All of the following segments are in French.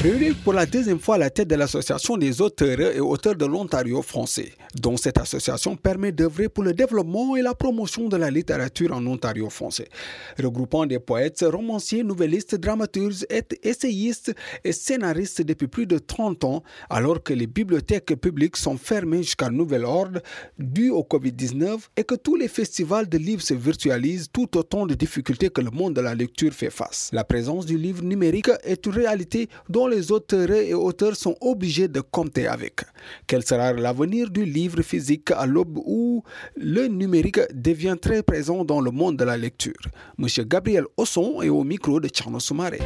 Réunis pour la deuxième fois à la tête de l'Association des auteurs et auteurs de l'Ontario français, dont cette association permet d'œuvrer pour le développement et la promotion de la littérature en Ontario français, regroupant des poètes, romanciers, nouvellistes, dramaturges, essayistes et scénaristes depuis plus de 30 ans, alors que les bibliothèques publiques sont fermées jusqu'à nouvel ordre dû au COVID-19 et que tous les festivals de livres se virtualisent tout autant de difficultés que le monde de la lecture fait face. La présence du livre numérique est une réalité dont les auteurs et auteurs sont obligés de compter avec. Quel sera l'avenir du livre physique à l'aube où le numérique devient très présent dans le monde de la lecture? Monsieur Gabriel Osson est au micro de Tcherno Soumaré.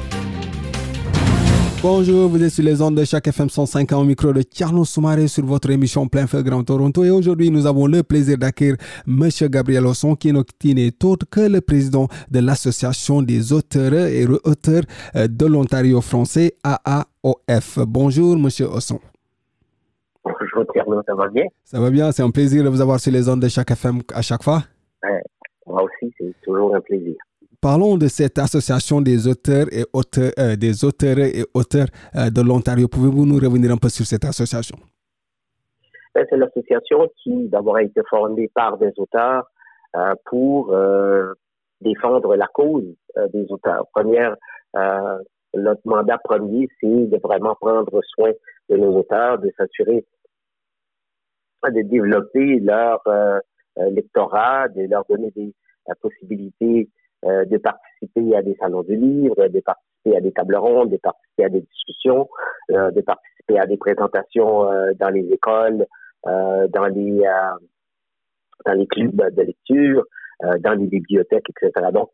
Bonjour, vous êtes sur les ondes de chaque FM 105 au micro de Tierno Soumaré sur votre émission Plein Feu Grand Toronto. Et aujourd'hui, nous avons le plaisir d'accueillir M. Gabriel Osson, qui n'est autre que le président de l'Association des auteurs et auteurs euh, de l'Ontario français, AAOF. Bonjour, M. Osson. Bonjour, Tierno, ça va bien? Ça va bien, c'est un plaisir de vous avoir sur les ondes de chaque FM à chaque fois. moi aussi, c'est toujours un plaisir. Parlons de cette association des auteurs et auteurs, euh, des auteurs et auteurs euh, de l'Ontario. Pouvez-vous nous revenir un peu sur cette association? Ben, c'est l'association qui d'abord a été fondée par des auteurs euh, pour défendre la cause des auteurs. Première, notre mandat premier, c'est de vraiment prendre soin de nos auteurs, de s'assurer de développer leur lectorat, de leur donner des possibilités euh, de participer à des salons de livres, de participer à des tables rondes, de participer à des discussions, euh, de participer à des présentations euh, dans les écoles, dans les dans les clubs de lecture, dans les bibliothèques, etc. Donc,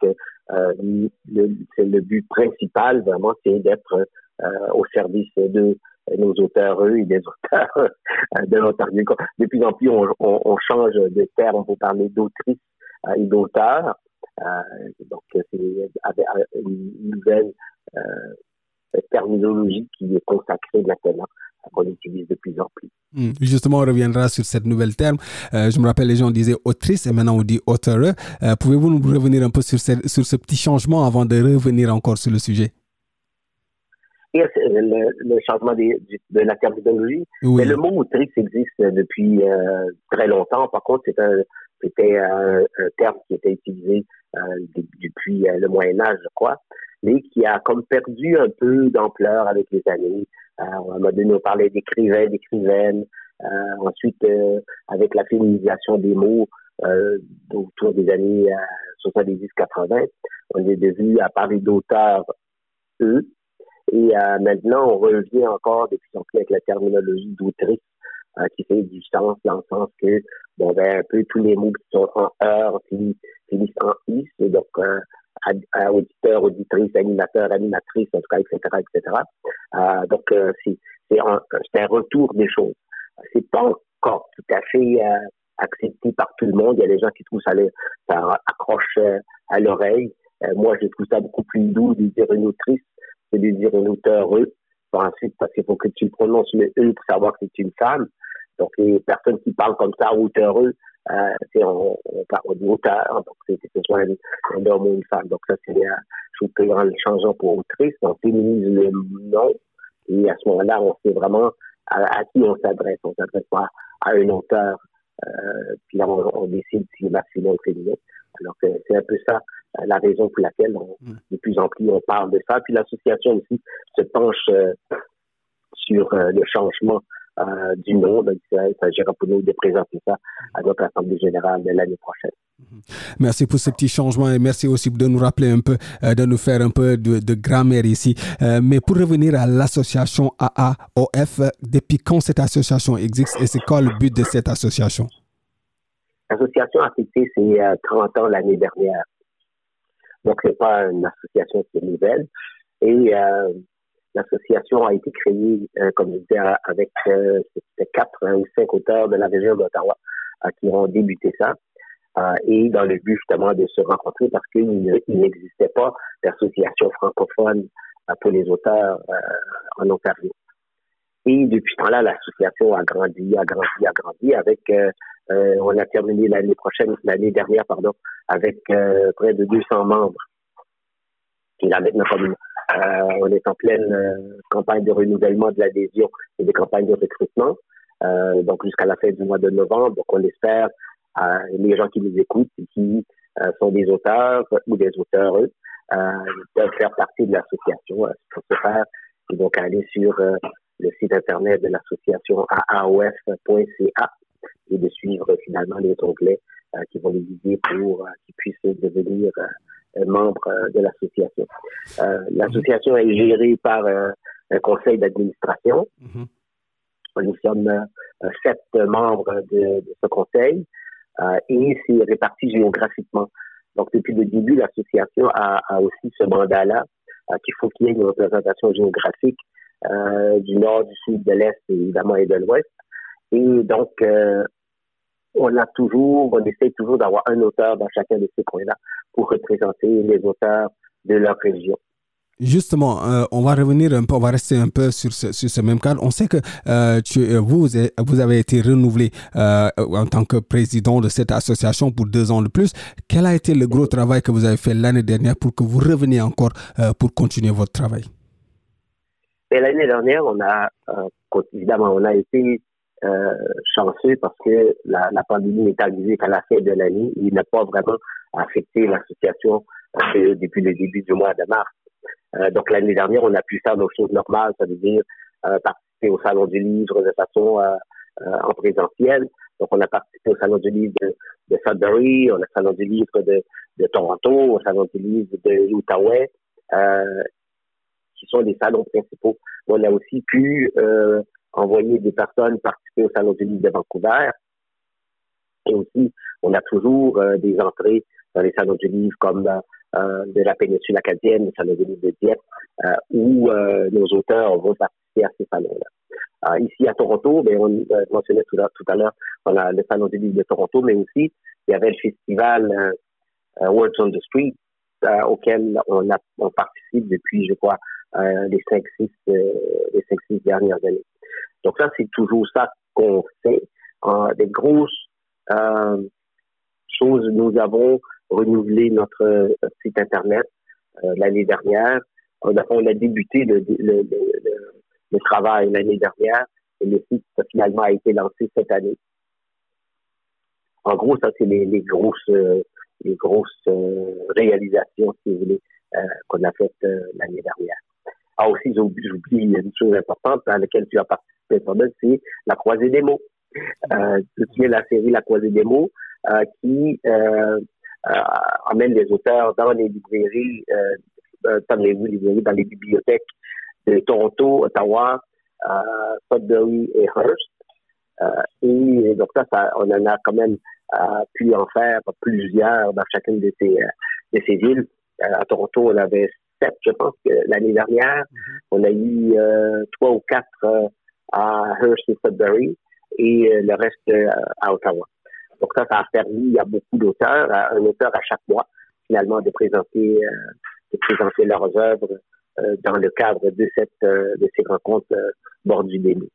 le, le but principal, vraiment, c'est d'être au service de nos auteurs, eux, et des auteurs de l'Ontario. De plus en plus, on, on, on change de terme pour parler d'autrice et d'auteur. Euh, donc, c'est une nouvelle euh, terminologie qui est consacrée maintenant qu'on utilise de plus en plus. Hmm. Justement, on reviendra sur cette nouvelle terme. Euh, je me rappelle, les gens disaient autrice et maintenant on dit auteur. Pouvez-vous nous revenir un peu sur ce, sur ce petit changement avant de revenir encore sur le sujet? le, changement de, la terminologie. Mais le mot autrice existe depuis très longtemps. Par contre, c'est un, c'était un, terme qui était utilisé euh, depuis euh, le Moyen Âge, je crois, mais qui a comme perdu un peu d'ampleur avec les années. Euh, à un moment donné, on parlait d'écrivains, d'écrivaines. ensuite, avec la féminisation des mots autour des années 70-80, on est devenu à parler d'auteurs, eux. Et maintenant, on revient encore de plus en plus avec la terminologie d'autrice euh, qui fait du sens dans le sens que, bon, ben, un peu tous les mots qui sont en heure finissent en is, donc, euh, auditeur, auditrice, animateur, animatrice, en tout cas, etc., etc. Euh, donc, euh, c'est un, un retour des choses. C'est pas encore tout à fait euh, accepté par tout le monde. Il y a des gens qui trouvent ça, ça accroche à l'oreille. moi, je trouve ça beaucoup plus doux de dire une autrice que de dire un auteur eux. ensuite, parce qu'il faut que tu prononces le E pour savoir que c'est une femme. Donc, les personnes qui parlent comme ça, auteureux, euh, c'est on, on parle d'auteur, donc c'est que ce soit un, homme ou une femme. Donc, ça, c'est, euh, je trouve, grand changeant pour autrice. On féminise le nom, et à ce moment-là, on sait vraiment à, qui on s'adresse. On s'adresse pas à un auteur, euh, puis là, on, décide si c'est masculin ou féminin. Alors que c'est un peu ça la raison pour laquelle on, mm. de plus en plus on parle de ça. Puis l'association aussi se penche euh, sur euh, le changement euh, du nom. Donc, il s'agira pour nous de présenter ça à notre Assemblée générale l'année prochaine. Mhm. Merci pour ce petit changement et merci aussi de nous rappeler un peu, euh, de nous faire un peu de, grammaire ici. Euh, mais pour revenir à l'association AAOF, depuis quand cette association existe et c'est quoi le but de cette association? L'association a fêté ses 30 ans l'année dernière. Donc, c'est pas une association qui est nouvelle. Et l'association a été créée, comme je disais, avec quatre ou cinq auteurs de la région d'Ottawa qui ont débuté ça. et dans le but justement de se rencontrer parce qu'il n'existait pas d'association francophone pour les auteurs en Ontario. Et depuis ce temps-là, l'association a grandi, a grandi, a grandi avec, euh, euh, on a terminé l'année prochaine, l'année dernière, pardon, avec euh, près de 200 membres. Et là, maintenant, comme on est en pleine campagne de renouvellement de l'adhésion et des campagnes de recrutement, donc jusqu'à la fin du mois de novembre, donc on espère les gens qui nous écoutent et qui sont des auteurs ou des auteurs, eux, peuvent faire partie de l'association. pour ce faire, ils vont aller sur le site internet de l'association aaof.ca et de suivre finalement les onglets euh, qui vont les guider pour euh, qu'ils puissent devenir euh, membres de l'association. l'association est gérée par un conseil d'administration. Mm-hmm. Nous sommes sept membres de, ce conseil et c'est réparti géographiquement. Donc, depuis le début, l'association a, a, aussi ce mandat-là qu'il faut qu'il y ait une représentation géographique euh, du nord, du sud, de l'est, évidemment, et de l'ouest. Et donc, euh, on a toujours, on essaie toujours d'avoir un auteur dans chacun de ces coins-là pour représenter les auteurs de leur région. Justement, euh, on va revenir un peu, on va rester un peu sur ce, sur ce même cadre. On sait que euh, tu, vous, vous avez été renouvelé euh, en tant que président de cette association pour deux ans de plus. Quel a été le gros travail que vous avez fait l'année dernière pour que vous reveniez encore pour continuer votre travail? L'année dernière, on a euh, évidemment on a été euh, chanceux parce que la, la pandémie est arrivée qu'à la fin de l'année. Il n'a pas vraiment affecté l'association euh, depuis le début du mois de mars. Euh, donc l'année dernière, on a pu faire nos choses normales, ça veut dire euh, participer au salon du livre de façon en présentiel. Donc on a participé au salon du livre de, de Sudbury, au salon du livre de, Toronto, au salon du livre de l'Outaouais. Euh, qui sont les salons principaux. On a aussi pu euh, envoyer des personnes participer au Salon du livre de Vancouver. Et aussi, on a toujours euh, des entrées dans les salons du livre comme euh, de la péninsule acadienne, le Salon du livre de Dieppe, où nos auteurs vont participer à ces salons-là. ici à Toronto, mais ben, on mentionnait tout à, l'heure, on a le Salon du livre de Toronto, mais aussi il y avait le festival Words on the Street, auquel on, a, on participe depuis, je crois, euh, les cinq six euh, les cinq six dernières années. Donc ça c'est toujours ça qu'on fait. Euh, des grosses euh, choses, nous avons renouvelé notre site internet l'année dernière. On a, on a débuté le, le, le, le travail l'année dernière et le site finalement a été lancé cette année. En gros, ça c'est les, les grosses les grosses réalisations, si vous voulez, qu'on a faites l'année dernière. Ah aussi, j'oublie une chose importante à laquelle tu as participé, c'est la croisée des mots. Euh, tu la série La croisée des mots euh, qui euh, euh, amène les auteurs dans les librairies, euh, euh dans les librairies, dans les bibliothèques de Toronto, Ottawa, Sudbury et Hearst. et donc ça, ça, on en a quand même pu en faire plusieurs dans chacune de ces, de ces villes. à Toronto, on avait je pense l'année dernière, mm-hmm. on a eu trois ou quatre à Hearst et Sudbury et euh, le reste à Ottawa. Donc ça, ça a permis à beaucoup d'auteurs, un auteur à chaque mois, finalement, de présenter, de présenter leurs œuvres dans le cadre de cette de ces rencontres bordées des mots.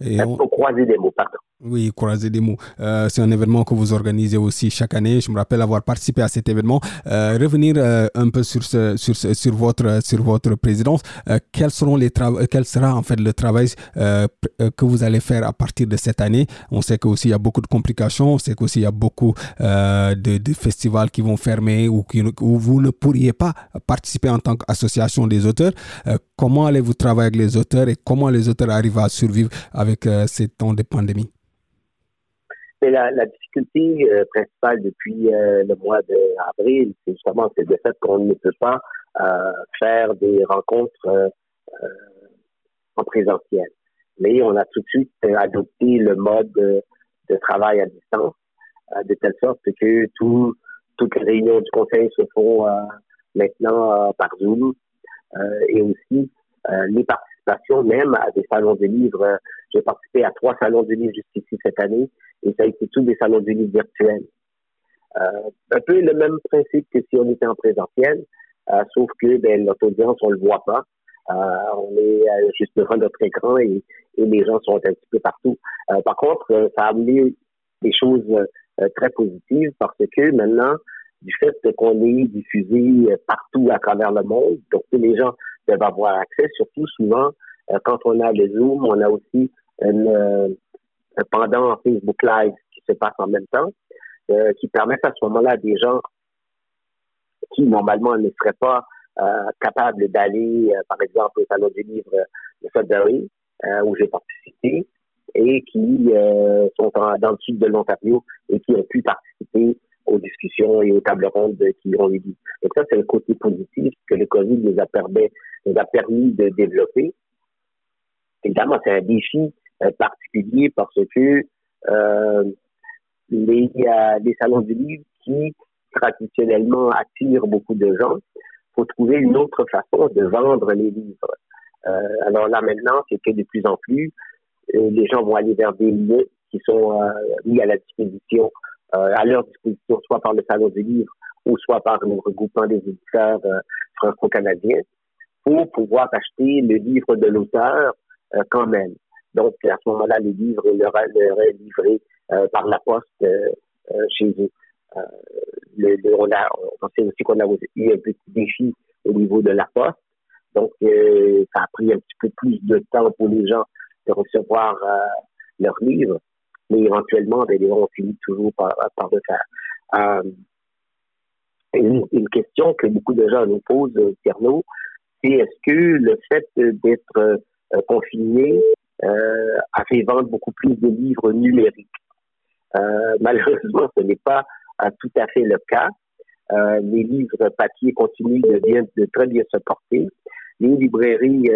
Et on... croiser des mots, pardon. Oui, croiser des mots. Euh, c'est un événement que vous organisez aussi chaque année. Je me rappelle avoir participé à cet événement. Euh, revenir euh, un peu sur, ce, sur, ce, sur, votre, sur votre présidence. Euh, quels seront les quel sera en fait le travail euh, euh, que vous allez faire à partir de cette année? On sait qu'aussi il y a beaucoup de complications. On sait qu'aussi il y a beaucoup de, de, festivals qui vont fermer ou qui, où vous ne pourriez pas participer en tant qu'association des auteurs. comment allez-vous travailler avec les auteurs et comment les auteurs arrivent à survivre avec ces temps de pandémie? La, difficulté euh, principale depuis euh, le mois d'avril, c'est justement c'est le fait qu'on ne peut pas euh, faire des rencontres en présentiel. Mais on a tout de suite adopté le mode de, travail à distance, de telle sorte que tout, toutes les réunions du conseil se font maintenant par Zoom. et aussi, les participations même à des salons de livres. J'ai participé à trois salons de livres jusqu'ici cette année et ça a été tous des salons de livres virtuels. un peu le même principe que si on était en présentiel, sauf que ben, notre audience, on le voit pas. on est juste devant notre écran et, et, les gens sont un petit peu partout. par contre, ça a amené des choses très positives parce que maintenant, du fait qu'on est diffusé euh, partout à travers le monde. Donc, tous les gens peuvent avoir accès, surtout souvent, euh, quand on a le Zoom, on a aussi euh, un pendant Facebook Live qui se passe en même temps, qui permet à ce moment-là des gens qui, normalement, ne seraient pas capables d'aller, par exemple, au Salon du livre de Sudbury, où j'ai participé, et qui sont dans le sud de l'Ontario et qui ont pu participer aux discussions et aux tables rondes qui ont eu lieu. Donc ça, c'est le côté positif que le COVID nous a permis, nous a permis de développer. Évidemment, c'est un défi euh, particulier parce que euh, les, les salons du livre qui traditionnellement attirent beaucoup de gens, faut trouver une autre façon de vendre les livres. Euh, alors là maintenant, c'est que de plus en plus, euh, les gens vont aller vers des lieux qui sont euh, mis à la disposition euh, à leur disposition, soit par le Salon du Livre ou soit par le regroupement des éditeurs euh, franco-canadiens, pour pouvoir acheter le livre de l'auteur euh, quand même. Donc, à ce moment-là, le livre leur, est livré par la poste chez eux. Le, on, a, on sait aussi qu'on a eu un petit défi au niveau de la poste. Donc, ça a pris un petit peu plus de temps pour les gens de recevoir leurs livres mais éventuellement, ben, on finit toujours par, par le faire. Euh, une, question que beaucoup de gens nous posent, Tierno, c'est est-ce que le fait d'être euh, confiné euh, a fait vendre beaucoup plus de livres numériques? Euh, malheureusement, ce n'est pas tout à fait le cas. les livres papier continuent de, bien, de très bien se porter. Les librairies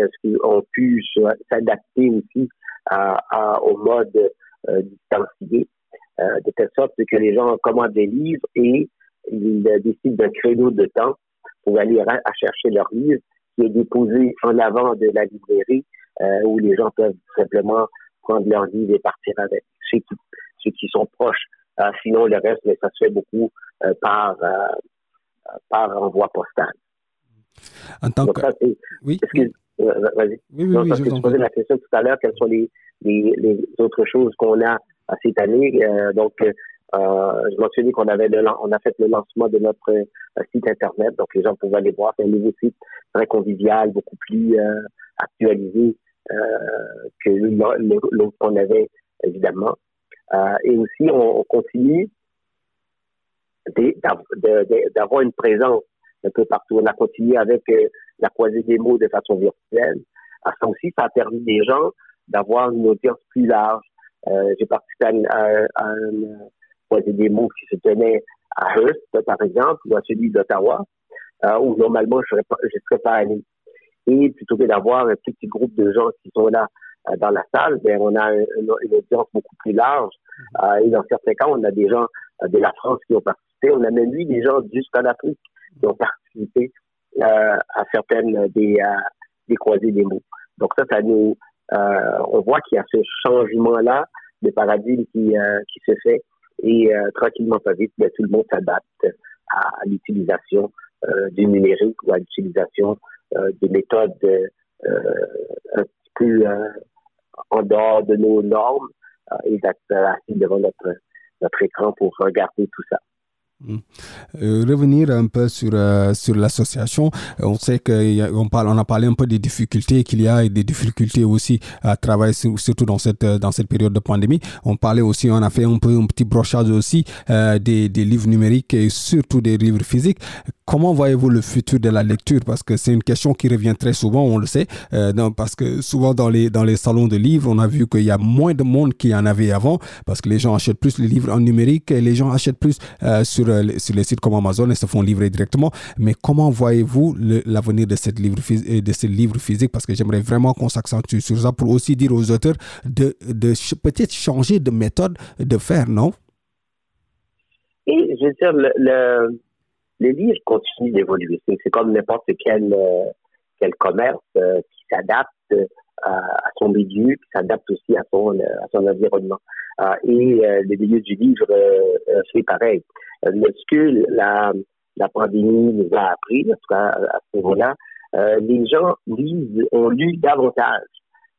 ont pu s'adapter aussi à, au mode euh, distancié, euh, de telle sorte que les gens commandent des livres et ils décident d'un créneau de temps pour aller à, chercher leur livre qui est déposé en avant de la librairie euh, où les gens peuvent simplement prendre leur livre et partir avec ceux qui, ceux qui sont proches. sinon, le reste, mais ça se fait beaucoup par, par envoi postal. En tant que... oui. Vas-y. Oui, oui, oui, je posais la question tout à l'heure, quelles sont les, les, les autres choses qu'on a à cette année. Euh, donc, euh, je mentionnais qu'on avait on a fait le lancement de notre euh, site internet, donc les gens pouvaient aller voir. C'est un nouveau site très convivial, beaucoup plus euh, actualisé que l'autre qu'on avait évidemment. et aussi, on, on continue d'avoir une présence un peu partout. On a continué avec la croisée des mots de façon virtuelle. À ça aussi, ça a permis des gens d'avoir une audience plus large. Euh, j'ai participé à, à, à, des mots qui se tenaient à Hearst, par exemple, ou à celui d'Ottawa, euh, où normalement je ne serais pas allé. Et plutôt que d'avoir un petit groupe de gens qui sont là euh, dans la salle, ben, on a une, audience beaucoup plus large. Mm-hmm. Euh, et dans certains cas, on a des gens euh, de la France qui ont participé. On a même eu des gens jusqu'en Afrique qui ont participé à certaines des, des croisées des mots. Donc ça, ça nous on voit qu'il y a ce changement-là de paradigme qui, qui se fait et euh, tranquillement pas vite, ben, tout le monde s'adapte à, l'utilisation du numérique ou à l'utilisation des méthodes un petit peu en dehors de nos normes et d'être assis devant notre, notre écran pour regarder tout ça. Euh, revenir un peu sur euh, sur l'association, on sait qu'on on a parlé un peu des difficultés qu'il y a et des difficultés aussi à travailler surtout dans cette dans cette période de pandémie. On parlait aussi, on a fait un peu un petit brochage aussi euh, des, des livres numériques et surtout des livres physiques. Comment voyez-vous le futur de la lecture? Parce que c'est une question qui revient très souvent, on le sait, parce que souvent dans les dans les salons de livres, on a vu qu'il y a moins de monde qu'il y en avait avant, parce que les gens achètent plus les livres en numérique et les gens achètent plus sur sur, les sites comme Amazon et se font livrer directement. Mais comment voyez-vous l'avenir de, euh, de ce livre physique Parce que j'aimerais vraiment qu'on s'accentue sur ça pour aussi dire aux auteurs de, peut-être changer de méthode de faire, non? Et je veux dire, le, les livres continuent d'évoluer. C'est comme n'importe quel, euh, commerce euh, qui s'adapte à, son milieu, qui s'adapte aussi à son, à son environnement. et le milieu du livre fait pareil. Ce que la, la pandémie nous a appris, en tout cas à ce niveau-là, les gens lisent, ont lu davantage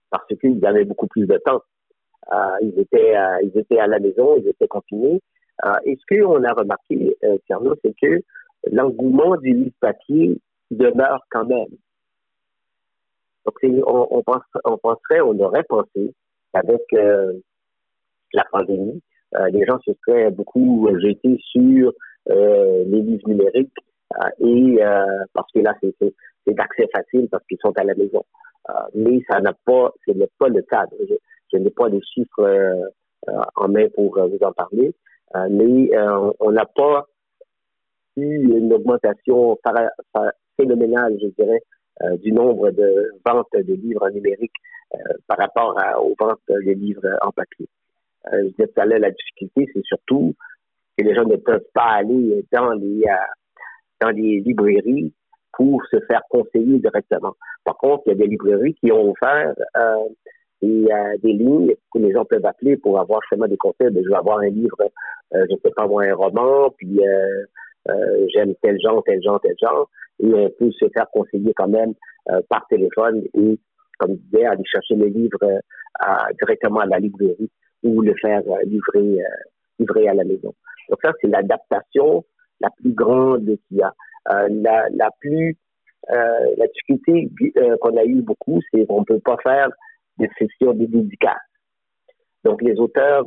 parce qu'ils avaient beaucoup plus de temps. ils étaient, ils étaient à la maison, ils étaient confinés. et ce qu'on a remarqué, euh, c'est que l'engouement du livre papier demeure quand même. Donc, on, on, pense, on penserait, on aurait pensé qu'avec euh, la pandémie, euh, les gens se seraient beaucoup jetés sur euh, les livres numériques et parce que là, c'est d'accès facile parce qu'ils sont à la maison. mais ça n'a pas, ce n'est pas le cas. Je, je n'ai pas les chiffres en main pour vous en parler, mais on n'a pas une augmentation phénoménale, je dirais, euh, du nombre de ventes de livres en numérique euh, par rapport aux ventes de livres en papier. Euh, je disais tout à l'heure, la difficulté, c'est surtout que les gens ne peuvent pas aller dans les dans les librairies pour se faire conseiller directement. Par contre, il y a des librairies qui ont offert des, des lignes que les gens peuvent appeler pour avoir justement des conseils. Ben, je vais avoir un livre, je ne sais pas moi, un roman, puis euh, j'aime tel genre, tel genre, tel genre, et on peut se faire conseiller quand même euh, par téléphone et, comme je disais, aller chercher le livre euh, directement à la librairie ou le faire livrer, livrer à la maison. Donc ça, c'est l'adaptation la plus grande qu'il y a. la, la plus la difficulté qu'on a eu beaucoup, c'est qu'on ne peut pas faire des sessions de dédicaces. Donc les auteurs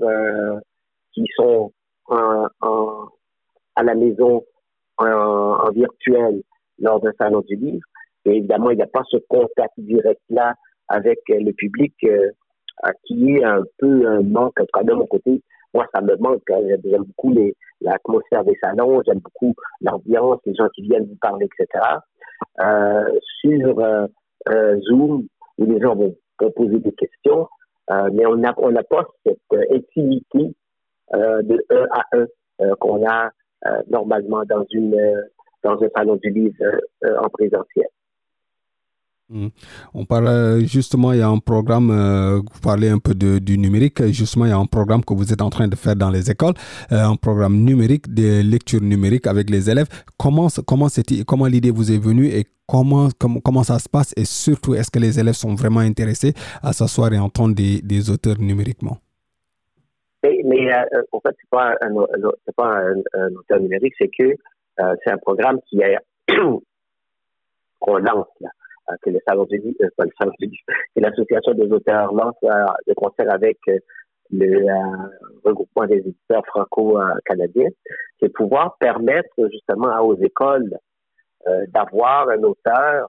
qui sont en, en, à la maison en, virtuel lors d'un salon du livre. Et évidemment, il n'y a pas ce contact direct-là avec euh, le public euh, qui est un peu un manque, en tout cas de mon côté. Moi, ça me manque. Hein. J'aime beaucoup l'atmosphère des salons, j'aime beaucoup l'ambiance, les gens qui viennent vous parler, etc. Euh, sur euh, euh, Zoom, où les gens vont, poser des questions, mais on n'a on pas cette intimité de un à un qu'on a euh, normalement dans une euh, dans un salon du livre euh, en présentiel. Hmm. On parle justement, il y a un programme, vous parlez un peu de, du numérique, justement, il y a un programme que vous êtes en train de faire dans les écoles, un programme numérique, de lecture numérique avec les élèves. Comment, comment, comment l'idée vous est venue et comment, comment, ça se passe? Et surtout, est-ce que les élèves sont vraiment intéressés à s'asseoir et entendre des, des auteurs numériquement? Mais, euh, en fait, c'est pas un, pas un, auteur numérique, c'est que euh, c'est un programme qui est qu'on lance là, euh, que le salon du livre, euh, pas le salon du que l'association des auteurs lance de concert avec le regroupement des éditeurs franco-canadiens, c'est pouvoir permettre justement aux écoles d'avoir un auteur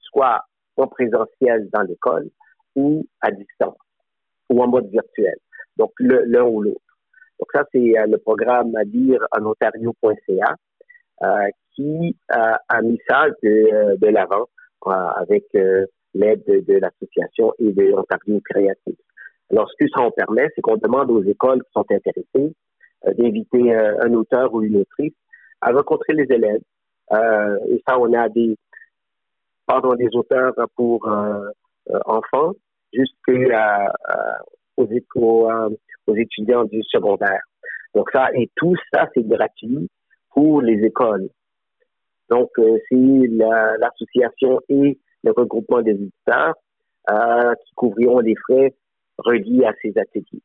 soit en présentiel dans l'école ou à distance ou en mode virtuel donc l'un ou l'autre. Donc ça, c'est euh, le programme à lire en ontario.ca euh, qui euh, a mis ça de, de l'avant avec l'aide de, l'association et de l'Ontario Créatif. Alors, ce que ça en permet, c'est qu'on demande aux écoles qui sont intéressées d'inviter un auteur ou une autrice à rencontrer les élèves. et ça, on a des, pardon, des auteurs pour enfants jusqu'à aux, euh, aux, étudiants du secondaire. Donc ça, et tout ça, c'est gratuit pour les écoles. Donc, euh, c'est l'association et le regroupement des éditeurs euh, qui couvriront les frais reliés à ces ateliers.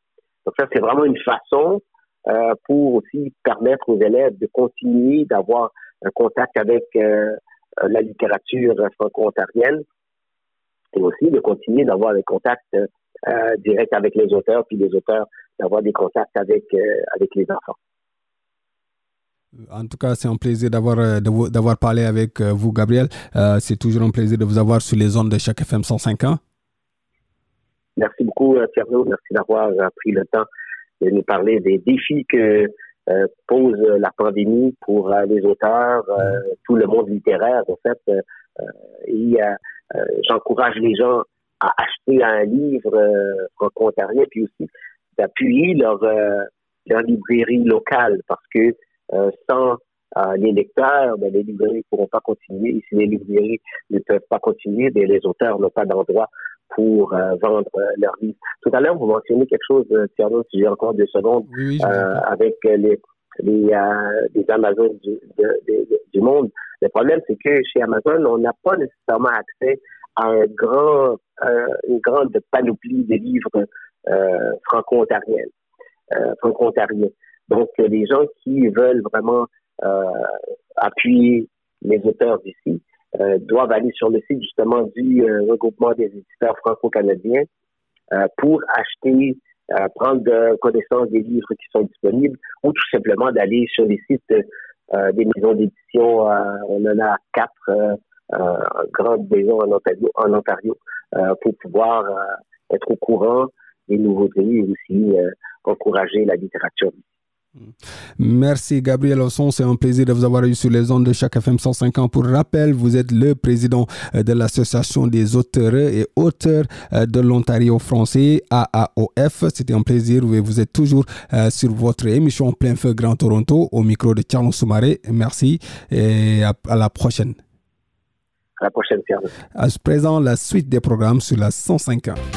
Donc ça, c'est vraiment une façon euh, pour aussi permettre aux élèves de continuer d'avoir un contact avec la littérature franco-ontarienne et aussi de continuer d'avoir des contacts euh, direct avec les auteurs, puis les auteurs d'avoir des contacts avec les enfants. En tout cas, c'est un plaisir d'avoir euh, d'avoir parlé avec vous, Gabriel. c'est toujours un plaisir de vous avoir sur les ondes de chaque FM 105 ans. Merci beaucoup, Thierry. Merci d'avoir pris le temps de nous parler des défis que pose la pandémie pour les auteurs, tout le monde littéraire, en fait. et j'encourage les gens à acheter un livre euh, franco-ontarien, puis aussi d'appuyer leur, euh, leur librairie locale, parce que euh, sans les lecteurs, ben, les librairies ne pourront pas continuer. Et si les librairies ne peuvent pas continuer, ben, les auteurs n'ont pas d'endroit pour vendre leurs livres. Tout à l'heure, vous mentionnez quelque chose, Thierry, si j'ai encore deux secondes, avec les, les, les Amazones du, du monde. Le problème, c'est que chez Amazon, on n'a pas nécessairement accès à un grand, une grande panoplie de livres euh, franco-ontariens. Euh, franco-ontariens. Donc, les gens qui veulent vraiment euh, appuyer les auteurs d'ici doivent aller sur le site justement du regroupement des éditeurs franco-canadiens pour acheter prendre connaissance des livres qui sont disponibles ou tout simplement d'aller sur les sites euh, des maisons d'édition. on en a quatre euh, grandes maisons en Ontario, en Ontario pour pouvoir être au courant des nouveautés et aussi encourager la littérature. Merci Gabriel Osson, c'est un plaisir de vous avoir eu sur les ondes de chaque FM 105 ans. Pour rappel, vous êtes le président de l'Association des auteurs et auteurs de l'Ontario français, AAOF. C'était un plaisir et vous êtes toujours sur votre émission Plein Feu Grand Toronto au micro de Tierno Soumaré. Merci et à, la prochaine. À la prochaine, Pierre. À présent, la suite des programmes sur la 105 ans.